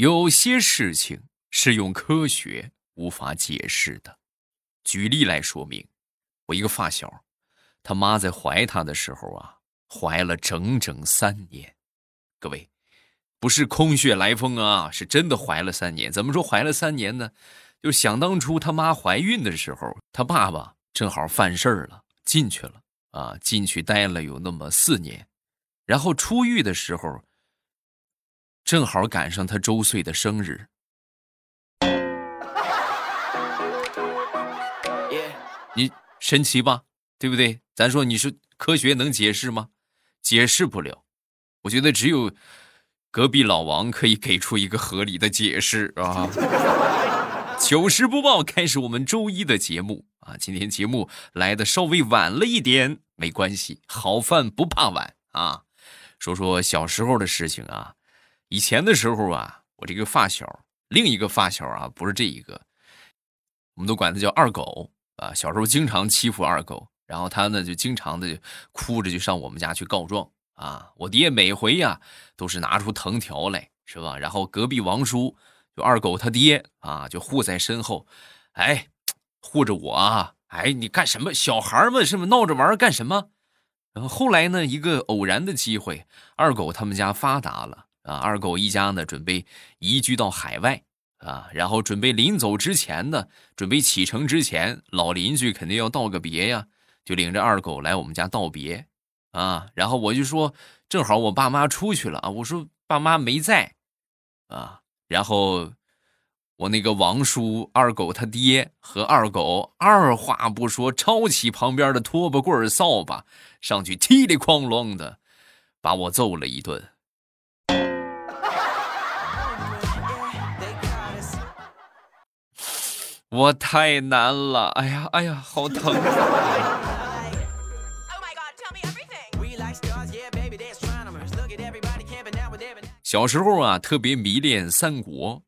有些事情是用科学无法解释的。举例来说明，我一个发小，他妈在怀他的时候啊，怀了整整三年。各位，不是空穴来风啊，是真的怀了三年。怎么说怀了三年呢？就想当初他妈怀孕的时候，他爸爸正好犯事儿了，进去了啊，进去待了有那么四年，然后出狱的时候，正好赶上他周岁的生日。你神奇吧？对不对？咱说你是科学能解释吗？解释不了。我觉得只有隔壁老王可以给出一个合理的解释啊。糗事播报开始，我们周一的节目啊，今天节目来的稍微晚了一点，没关系，好饭不怕晚啊。说说小时候的事情啊，以前的时候啊，我这个发小，另一个发小啊，不是这一个，我们都管他叫二狗啊。小时候经常欺负二狗，然后他呢就经常的哭着就上我们家去告状啊。我爹每回呀都是拿出藤条来，是吧？然后隔壁王叔。就二狗他爹啊，就护在身后，哎，护着我啊！哎，你干什么？小孩们是不闹着玩干什么？然后后来呢，一个偶然的机会，二狗他们家发达了啊！二狗一家呢，准备移居到海外啊，然后准备临走之前呢，准备启程之前，老邻居肯定要道个别呀，就领着二狗来我们家道别啊。然后我就说，正好我爸妈出去了啊，我说爸妈没在啊。然后，我那个王叔二狗他爹和二狗二话不说，抄起旁边的拖把棍扫把，上去踢里哐啷的，把我揍了一顿。我太难了，哎呀哎呀，好疼！小时候啊，特别迷恋三国，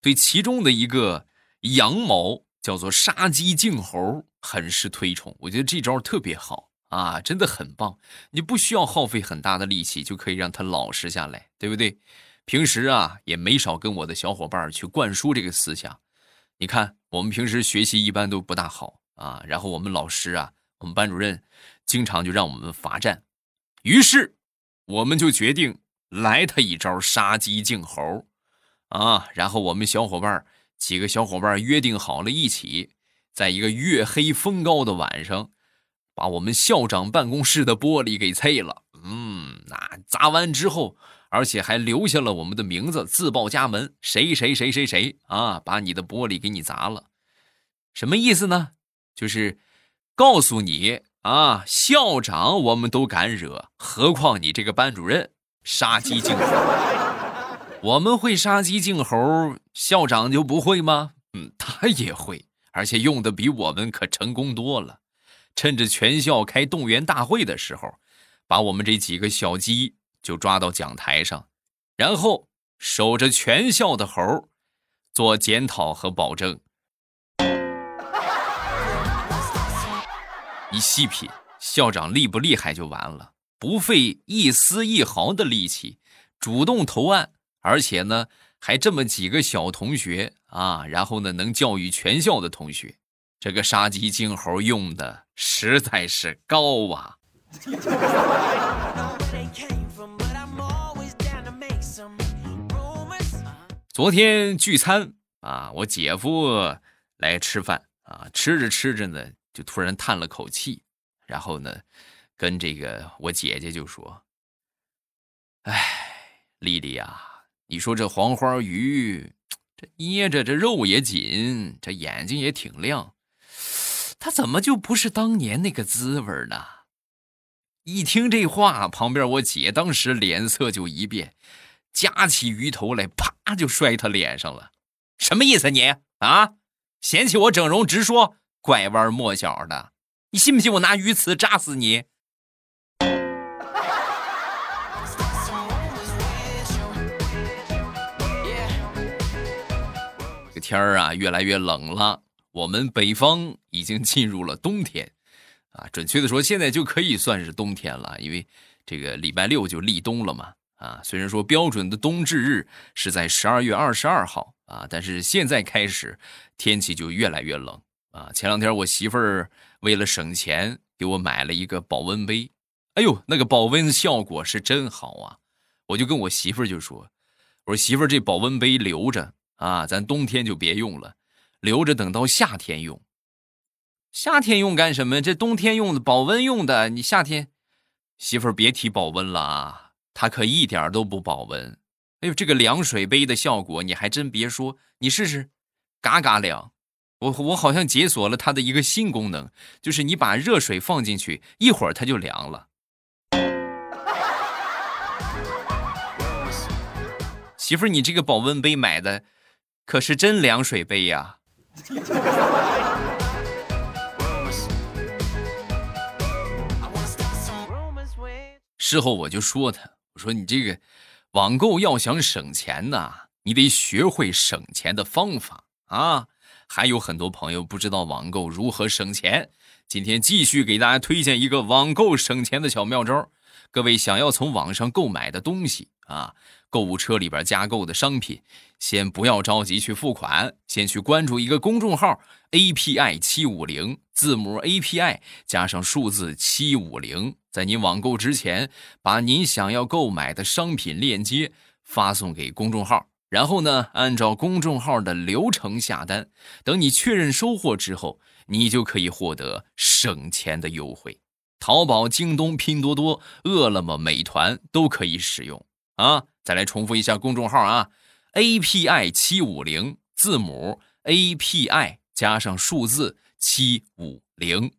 对其中的一个羊毛叫做杀鸡儆猴，很是推崇。我觉得这招特别好啊，真的很棒。你不需要耗费很大的力气，就可以让他老实下来，对不对？平时啊，也没少跟我的小伙伴去灌输这个思想。你看，我们平时学习一般都不大好啊，然后我们老师啊，我们班主任经常就让我们罚站，于是我们就决定。来他一招杀鸡儆猴，啊！然后我们小伙伴几个小伙伴约定好了一起，在一个月黑风高的晚上，把我们校长办公室的玻璃给碎了。嗯，那砸完之后，而且还留下了我们的名字，自报家门，谁谁谁谁谁啊，把你的玻璃给你砸了。什么意思呢？就是告诉你啊，校长我们都敢惹，何况你这个班主任。杀鸡儆猴，我们会杀鸡儆猴，校长就不会吗？嗯，他也会，而且用的比我们可成功多了。趁着全校开动员大会的时候，把我们这几个小鸡就抓到讲台上，然后守着全校的猴做检讨和保证。你细品，校长厉不厉害就完了。不费一丝一毫的力气，主动投案，而且呢，还这么几个小同学啊，然后呢，能教育全校的同学，这个杀鸡儆猴用的实在是高啊！昨天聚餐啊，我姐夫来吃饭啊，吃着吃着呢，就突然叹了口气，然后呢。跟这个我姐姐就说：“哎，丽丽呀，你说这黄花鱼，这捏着这肉也紧，这眼睛也挺亮，它怎么就不是当年那个滋味呢？”一听这话，旁边我姐当时脸色就一变，夹起鱼头来，啪就摔他脸上了。什么意思你啊？嫌弃我整容，直说拐弯抹角的，你信不信我拿鱼刺扎死你？这天儿啊，越来越冷了。我们北方已经进入了冬天，啊，准确的说，现在就可以算是冬天了，因为这个礼拜六就立冬了嘛。啊。虽然说标准的冬至日是在十二月二十二号啊，但是现在开始天气就越来越冷啊。前两天我媳妇儿为了省钱给我买了一个保温杯，哎呦，那个保温效果是真好啊！我就跟我媳妇儿就说：“我说媳妇儿，这保温杯留着啊，咱冬天就别用了，留着等到夏天用。”夏天用干什么？这冬天用的保温用的。你夏天，媳妇儿别提保温了啊，它可一点都不保温。哎呦，这个凉水杯的效果，你还真别说，你试试，嘎嘎凉。我我好像解锁了它的一个新功能，就是你把热水放进去，一会儿它就凉了。媳妇儿，你这个保温杯买的可是真凉水杯呀。事后我就说他，我说你这个网购要想省钱呢，你得学会省钱的方法啊。还有很多朋友不知道网购如何省钱，今天继续给大家推荐一个网购省钱的小妙招。各位想要从网上购买的东西啊，购物车里边加购的商品，先不要着急去付款，先去关注一个公众号 API 七五零，字母 API 加上数字七五零。在您网购之前，把您想要购买的商品链接发送给公众号，然后呢，按照公众号的流程下单。等你确认收货之后，你就可以获得省钱的优惠。淘宝、京东、拼多多、饿了么、美团都可以使用啊！再来重复一下公众号啊，API 七五零，字母 API 加上数字七五零。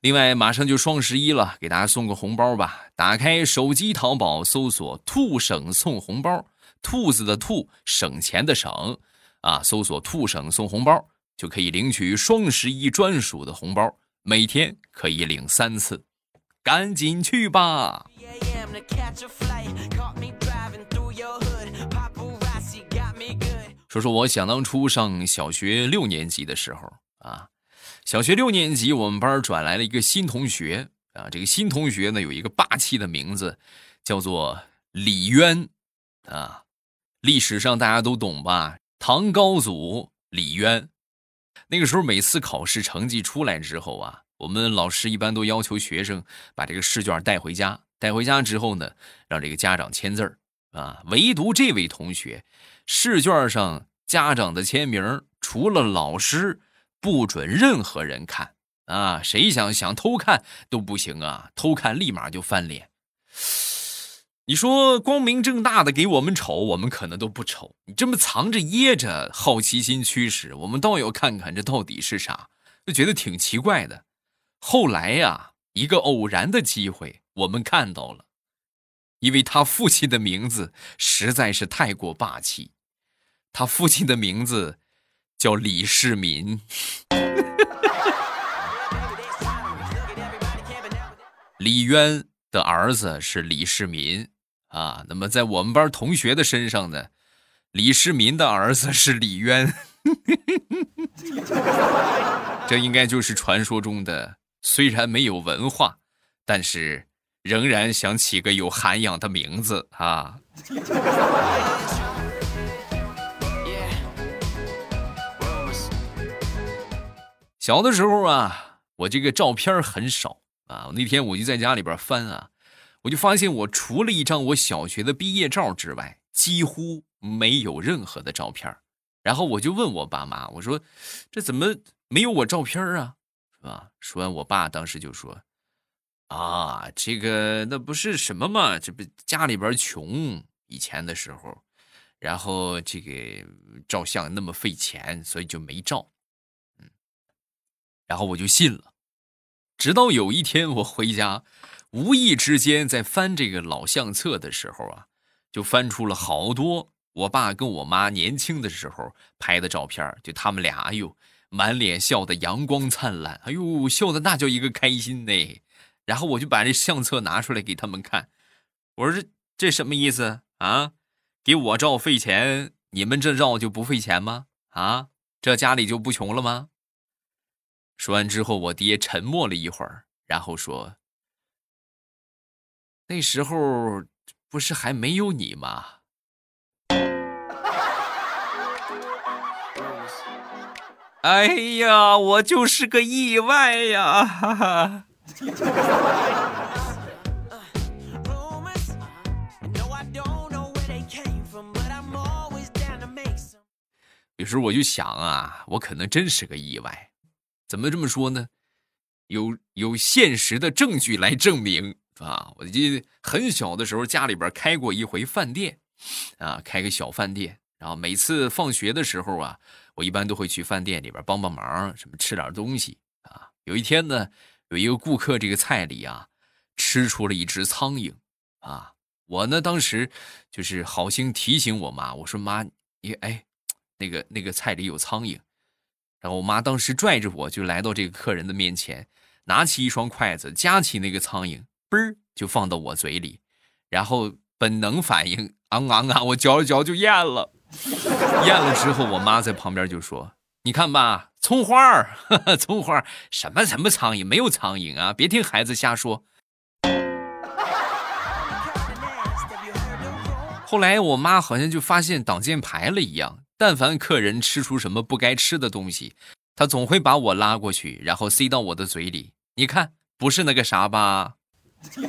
另外，马上就双十一了，给大家送个红包吧！打开手机淘宝，搜索“兔省送红包”，兔子的兔，省钱的省，啊，搜索“兔省送红包”就可以领取双十一专属的红包，每天可以领三次，赶紧去吧！说说我想当初上小学六年级的时候啊。小学六年级，我们班转来了一个新同学啊。这个新同学呢，有一个霸气的名字，叫做李渊啊。历史上大家都懂吧？唐高祖李渊。那个时候，每次考试成绩出来之后啊，我们老师一般都要求学生把这个试卷带回家。带回家之后呢，让这个家长签字儿啊。唯独这位同学，试卷上家长的签名，除了老师。不准任何人看啊！谁想想偷看都不行啊！偷看立马就翻脸。你说光明正大的给我们瞅，我们可能都不瞅。你这么藏着掖着，好奇心驱使，我们倒要看看这到底是啥，就觉得挺奇怪的。后来呀，一个偶然的机会，我们看到了，因为他父亲的名字实在是太过霸气，他父亲的名字。叫李世民，李渊的儿子是李世民啊。那么在我们班同学的身上呢，李世民的儿子是李渊，这应该就是传说中的虽然没有文化，但是仍然想起个有涵养的名字啊。小的时候啊，我这个照片很少啊。那天我就在家里边翻啊，我就发现我除了一张我小学的毕业照之外，几乎没有任何的照片。然后我就问我爸妈，我说：“这怎么没有我照片啊？是吧？”说完，我爸当时就说：“啊，这个那不是什么嘛，这不家里边穷，以前的时候，然后这个照相那么费钱，所以就没照。”然后我就信了，直到有一天我回家，无意之间在翻这个老相册的时候啊，就翻出了好多我爸跟我妈年轻的时候拍的照片，就他们俩，哎呦，满脸笑的阳光灿烂，哎呦，笑的那叫一个开心呢。然后我就把这相册拿出来给他们看，我说这这什么意思啊？给我照费钱，你们这照就不费钱吗？啊，这家里就不穷了吗？说完之后，我爹沉默了一会儿，然后说：“那时候不是还没有你吗？哎呀，我就是个意外呀！哈哈。有时候我就想啊，我可能真是个意外。怎么这么说呢？有有现实的证据来证明啊！我记得很小的时候，家里边开过一回饭店，啊，开个小饭店。然后每次放学的时候啊，我一般都会去饭店里边帮帮忙，什么吃点东西啊。有一天呢，有一个顾客这个菜里啊，吃出了一只苍蝇啊。我呢当时就是好心提醒我妈，我说妈，你哎。那个那个菜里有苍蝇，然后我妈当时拽着我就来到这个客人的面前，拿起一双筷子夹起那个苍蝇，嘣儿就放到我嘴里，然后本能反应，昂昂啊，我嚼了嚼就咽了，咽了之后，我妈在旁边就说：“你看吧，葱花儿，葱花儿，什么什么苍蝇，没有苍蝇啊，别听孩子瞎说。”后来我妈好像就发现挡箭牌了一样。但凡客人吃出什么不该吃的东西，他总会把我拉过去，然后塞到我的嘴里。你看，不是那个啥吧？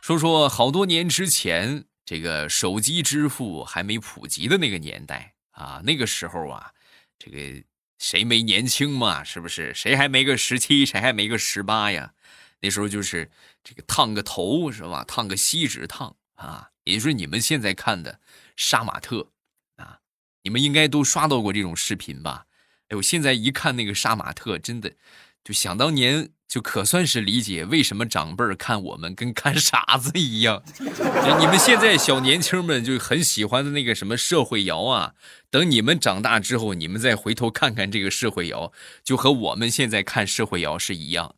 说说好多年之前，这个手机支付还没普及的那个年代啊，那个时候啊，这个谁没年轻嘛？是不是？谁还没个十七？谁还没个十八呀？那时候就是这个烫个头是吧？烫个锡纸烫啊，也就是你们现在看的杀马特啊，你们应该都刷到过这种视频吧？哎，我现在一看那个杀马特，真的就想当年，就可算是理解为什么长辈看我们跟看傻子一样。你们现在小年轻们就很喜欢的那个什么社会摇啊，等你们长大之后，你们再回头看看这个社会摇，就和我们现在看社会摇是一样。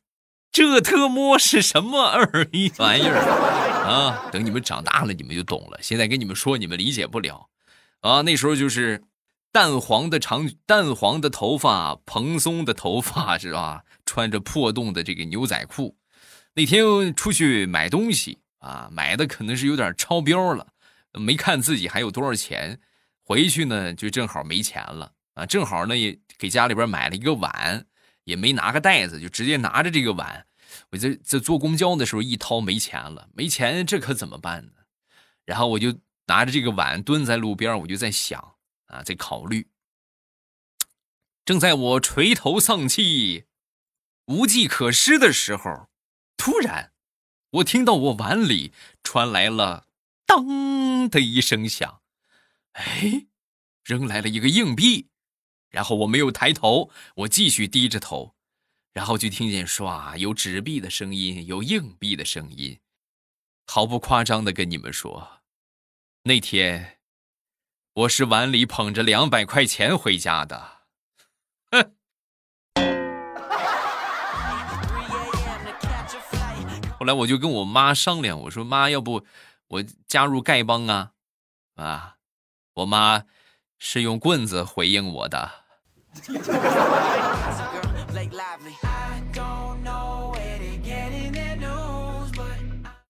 这特么是什么二逼玩意儿啊？等你们长大了，你们就懂了。现在跟你们说，你们理解不了啊。那时候就是淡黄的长、淡黄的头发，蓬松的头发是吧？穿着破洞的这个牛仔裤。那天出去买东西啊，买的可能是有点超标了，没看自己还有多少钱。回去呢，就正好没钱了啊，正好呢也给家里边买了一个碗。也没拿个袋子，就直接拿着这个碗。我在在坐公交的时候一掏没钱了，没钱这可怎么办呢？然后我就拿着这个碗蹲在路边，我就在想啊，在考虑。正在我垂头丧气、无计可施的时候，突然我听到我碗里传来了“当”的一声响，哎，扔来了一个硬币。然后我没有抬头，我继续低着头，然后就听见唰有纸币的声音，有硬币的声音。毫不夸张的跟你们说，那天我是碗里捧着两百块钱回家的。哼！后来我就跟我妈商量，我说妈，要不我加入丐帮啊？啊，我妈。是用棍子回应我的。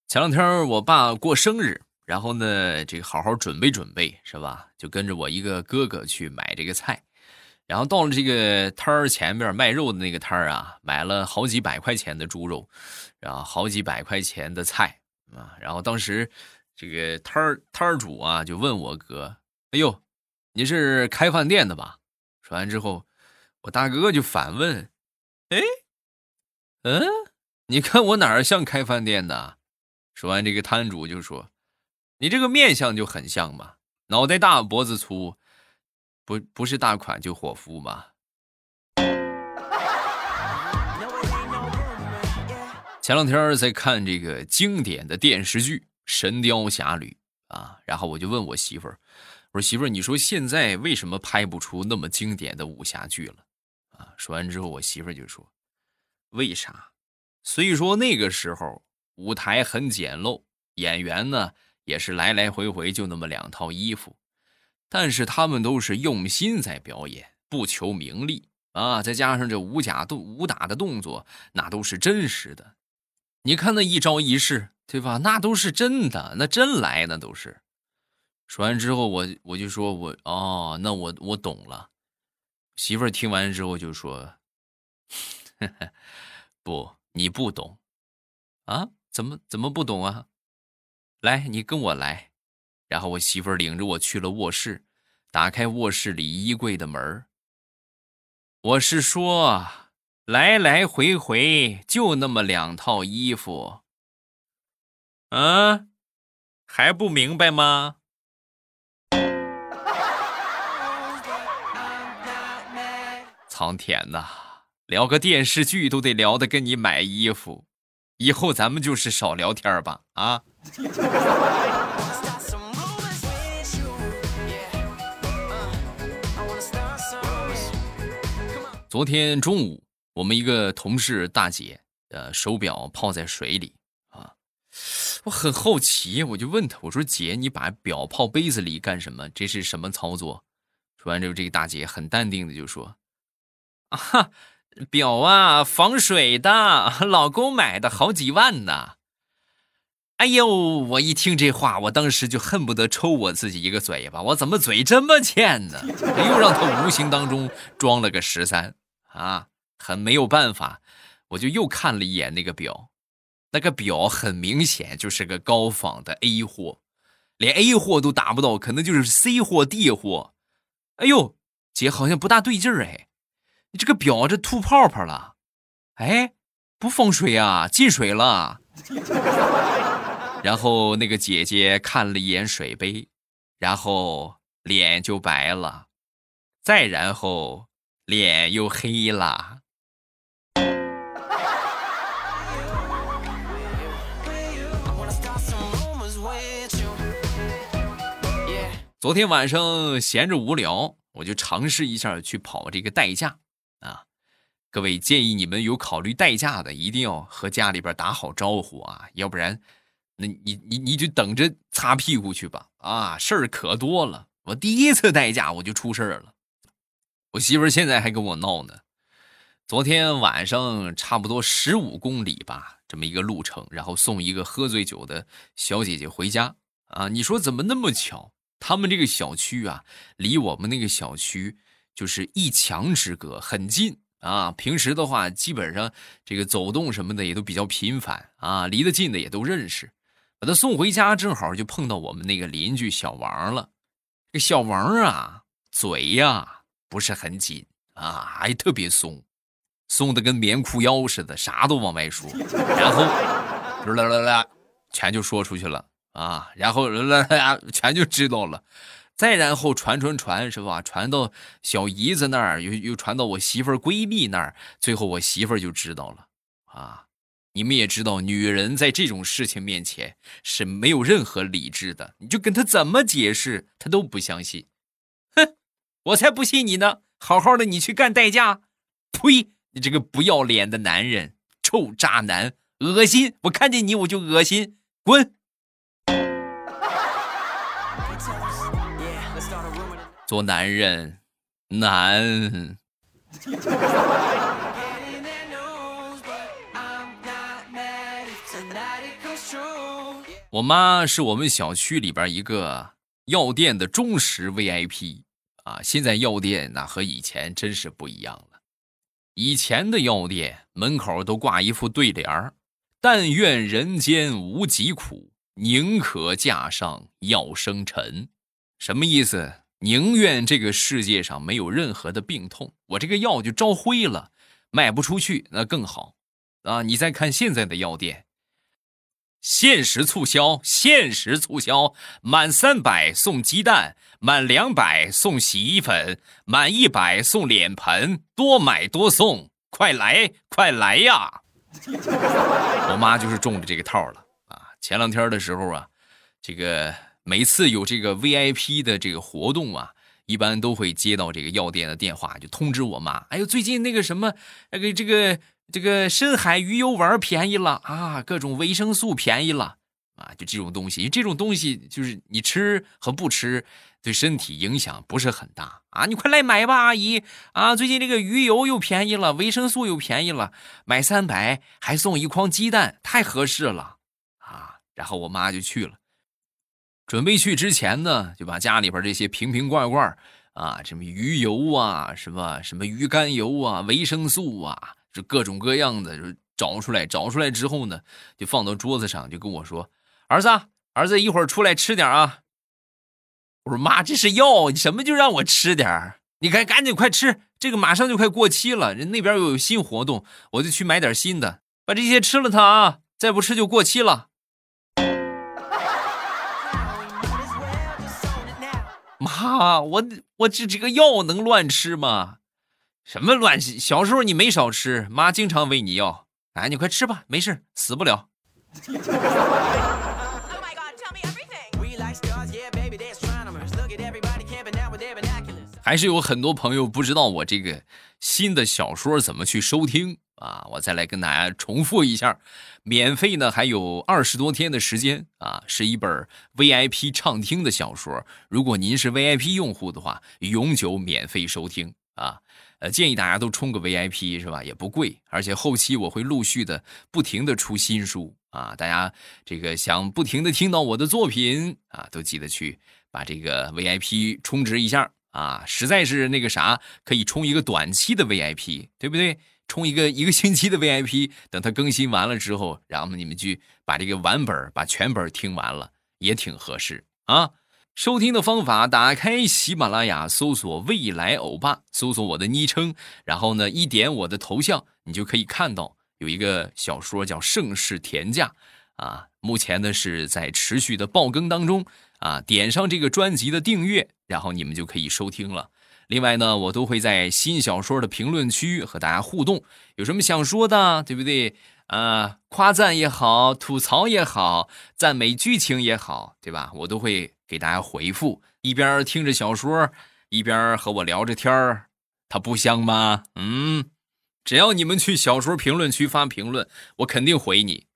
前两天我爸过生日，然后呢，这个好好准备准备是吧？就跟着我一个哥哥去买这个菜，然后到了这个摊儿前面卖肉的那个摊儿啊，买了好几百块钱的猪肉，然后好几百块钱的菜啊，然后当时这个摊儿摊儿主啊就问我哥：“哎呦。”你是开饭店的吧？说完之后，我大哥就反问：“哎，嗯，你看我哪儿像开饭店的？”说完，这个摊主就说：“你这个面相就很像嘛，脑袋大脖子粗，不不是大款就伙夫嘛。”前两天在看这个经典的电视剧《神雕侠侣》啊，然后我就问我媳妇儿。我说媳妇儿，你说现在为什么拍不出那么经典的武侠剧了？啊，说完之后，我媳妇儿就说：“为啥？虽说那个时候舞台很简陋，演员呢也是来来回回就那么两套衣服，但是他们都是用心在表演，不求名利啊，再加上这武甲动武打的动作，那都是真实的。你看那一招一式，对吧？那都是真的，那真来的都是。说完之后，我我就说我哦，那我我懂了。媳妇儿听完之后就说：“ 不，你不懂啊？怎么怎么不懂啊？来，你跟我来。”然后我媳妇儿领着我去了卧室，打开卧室里衣柜的门我是说，来来回回就那么两套衣服，嗯，还不明白吗？苍天呐，聊个电视剧都得聊的跟你买衣服，以后咱们就是少聊天吧，啊！昨天中午，我们一个同事大姐，呃，手表泡在水里啊，我很好奇，我就问她，我说姐，你把表泡杯子里干什么？这是什么操作？说完之后，这个大姐很淡定的就说。啊，表啊，防水的，老公买的好几万呢。哎呦，我一听这话，我当时就恨不得抽我自己一个嘴巴。我怎么嘴这么欠呢？又让他无形当中装了个十三啊，很没有办法，我就又看了一眼那个表，那个表很明显就是个高仿的 A 货，连 A 货都达不到，可能就是 C 货、D 货。哎呦，姐好像不大对劲儿哎。你这个表这吐泡泡了，哎，不防水啊，进水了。然后那个姐姐看了一眼水杯，然后脸就白了，再然后脸又黑了。昨天晚上闲着无聊，我就尝试一下去跑这个代驾。啊，各位建议你们有考虑代驾的，一定要和家里边打好招呼啊，要不然，那你你你就等着擦屁股去吧。啊，事儿可多了。我第一次代驾我就出事儿了，我媳妇现在还跟我闹呢。昨天晚上差不多十五公里吧，这么一个路程，然后送一个喝醉酒的小姐姐回家。啊，你说怎么那么巧？他们这个小区啊，离我们那个小区。就是一墙之隔，很近啊。平时的话，基本上这个走动什么的也都比较频繁啊，离得近的也都认识。把他送回家，正好就碰到我们那个邻居小王了。这小王啊，嘴呀不是很紧啊，还特别松，松的跟棉裤腰似的，啥都往外说。然后啦啦啦，全就说出去了啊。然后啦啦，全就知道了。再然后传传传是吧？传到小姨子那儿，又又传到我媳妇儿闺蜜那儿，最后我媳妇儿就知道了啊！你们也知道，女人在这种事情面前是没有任何理智的，你就跟她怎么解释，她都不相信。哼，我才不信你呢！好好的，你去干代驾。呸！你这个不要脸的男人，臭渣男，恶心！我看见你我就恶心，滚！做男人难。我妈是我们小区里边一个药店的忠实 VIP 啊，现在药店那和以前真是不一样了。以前的药店门口都挂一副对联儿：“但愿人间无疾苦，宁可架上药生尘。”什么意思？宁愿这个世界上没有任何的病痛，我这个药就招灰了，卖不出去那更好啊！你再看现在的药店，限时促销，限时促销，满三百送鸡蛋，满两百送洗衣粉，满一百送脸盆，多买多送，快来快来呀！我妈就是中了这个套了啊！前两天的时候啊，这个。每次有这个 VIP 的这个活动啊，一般都会接到这个药店的电话，就通知我妈。哎呦，最近那个什么，那个这个这个深海鱼油丸便宜了啊，各种维生素便宜了。啊，就这种东西，这种东西就是你吃和不吃，对身体影响不是很大啊。你快来买吧，阿姨啊！最近这个鱼油又便宜了，维生素又便宜了，买三百还送一筐鸡蛋，太合适了啊！然后我妈就去了，准备去之前呢，就把家里边这些瓶瓶罐罐啊，什么鱼油啊，什么什么鱼肝油啊，维生素啊，就各种各样的就找出来，找出来之后呢，就放到桌子上，就跟我说。儿子，儿子，一会儿出来吃点啊！我说妈，这是药，你什么就让我吃点你赶赶紧快吃，这个马上就快过期了，人那边又有新活动，我就去买点新的，把这些吃了它啊！再不吃就过期了。妈，我我这这个药能乱吃吗？什么乱？小时候你没少吃，妈经常喂你药。哎，你快吃吧，没事，死不了。还是有很多朋友不知道我这个新的小说怎么去收听啊！我再来跟大家重复一下，免费呢还有二十多天的时间啊，是一本 VIP 畅听的小说。如果您是 VIP 用户的话，永久免费收听啊！呃，建议大家都充个 VIP 是吧？也不贵，而且后期我会陆续的不停的出新书啊！大家这个想不停的听到我的作品啊，都记得去把这个 VIP 充值一下。啊，实在是那个啥，可以充一个短期的 VIP，对不对？充一个一个星期的 VIP，等它更新完了之后，然后你们去把这个完本把全本听完了，也挺合适啊。收听的方法：打开喜马拉雅，搜索“未来欧巴”，搜索我的昵称，然后呢，一点我的头像，你就可以看到有一个小说叫《盛世田价》啊，目前呢是在持续的爆更当中。啊，点上这个专辑的订阅，然后你们就可以收听了。另外呢，我都会在新小说的评论区和大家互动，有什么想说的，对不对？啊，夸赞也好，吐槽也好，赞美剧情也好，对吧？我都会给大家回复。一边听着小说，一边和我聊着天儿，它不香吗？嗯，只要你们去小说评论区发评论，我肯定回你。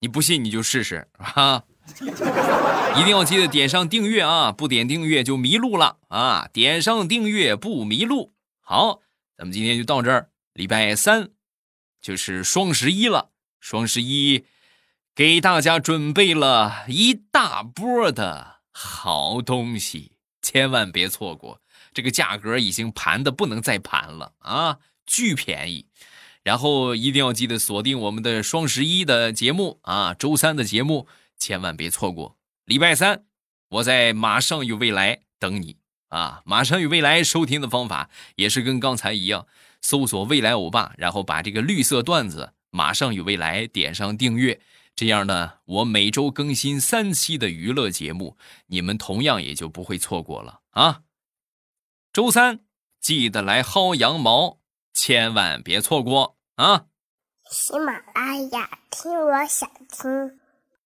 你不信你就试试啊！一定要记得点上订阅啊！不点订阅就迷路了啊！点上订阅不迷路。好，咱们今天就到这儿。礼拜三就是双十一了，双十一给大家准备了一大波的好东西，千万别错过。这个价格已经盘的不能再盘了啊，巨便宜。然后一定要记得锁定我们的双十一的节目啊，周三的节目。千万别错过礼拜三，我在马上与未来等你啊！马上与未来收听的方法也是跟刚才一样，搜索“未来欧巴”，然后把这个绿色段子“马上与未来”点上订阅，这样呢，我每周更新三期的娱乐节目，你们同样也就不会错过了啊！周三记得来薅羊毛，千万别错过啊！喜马拉雅听，我想听。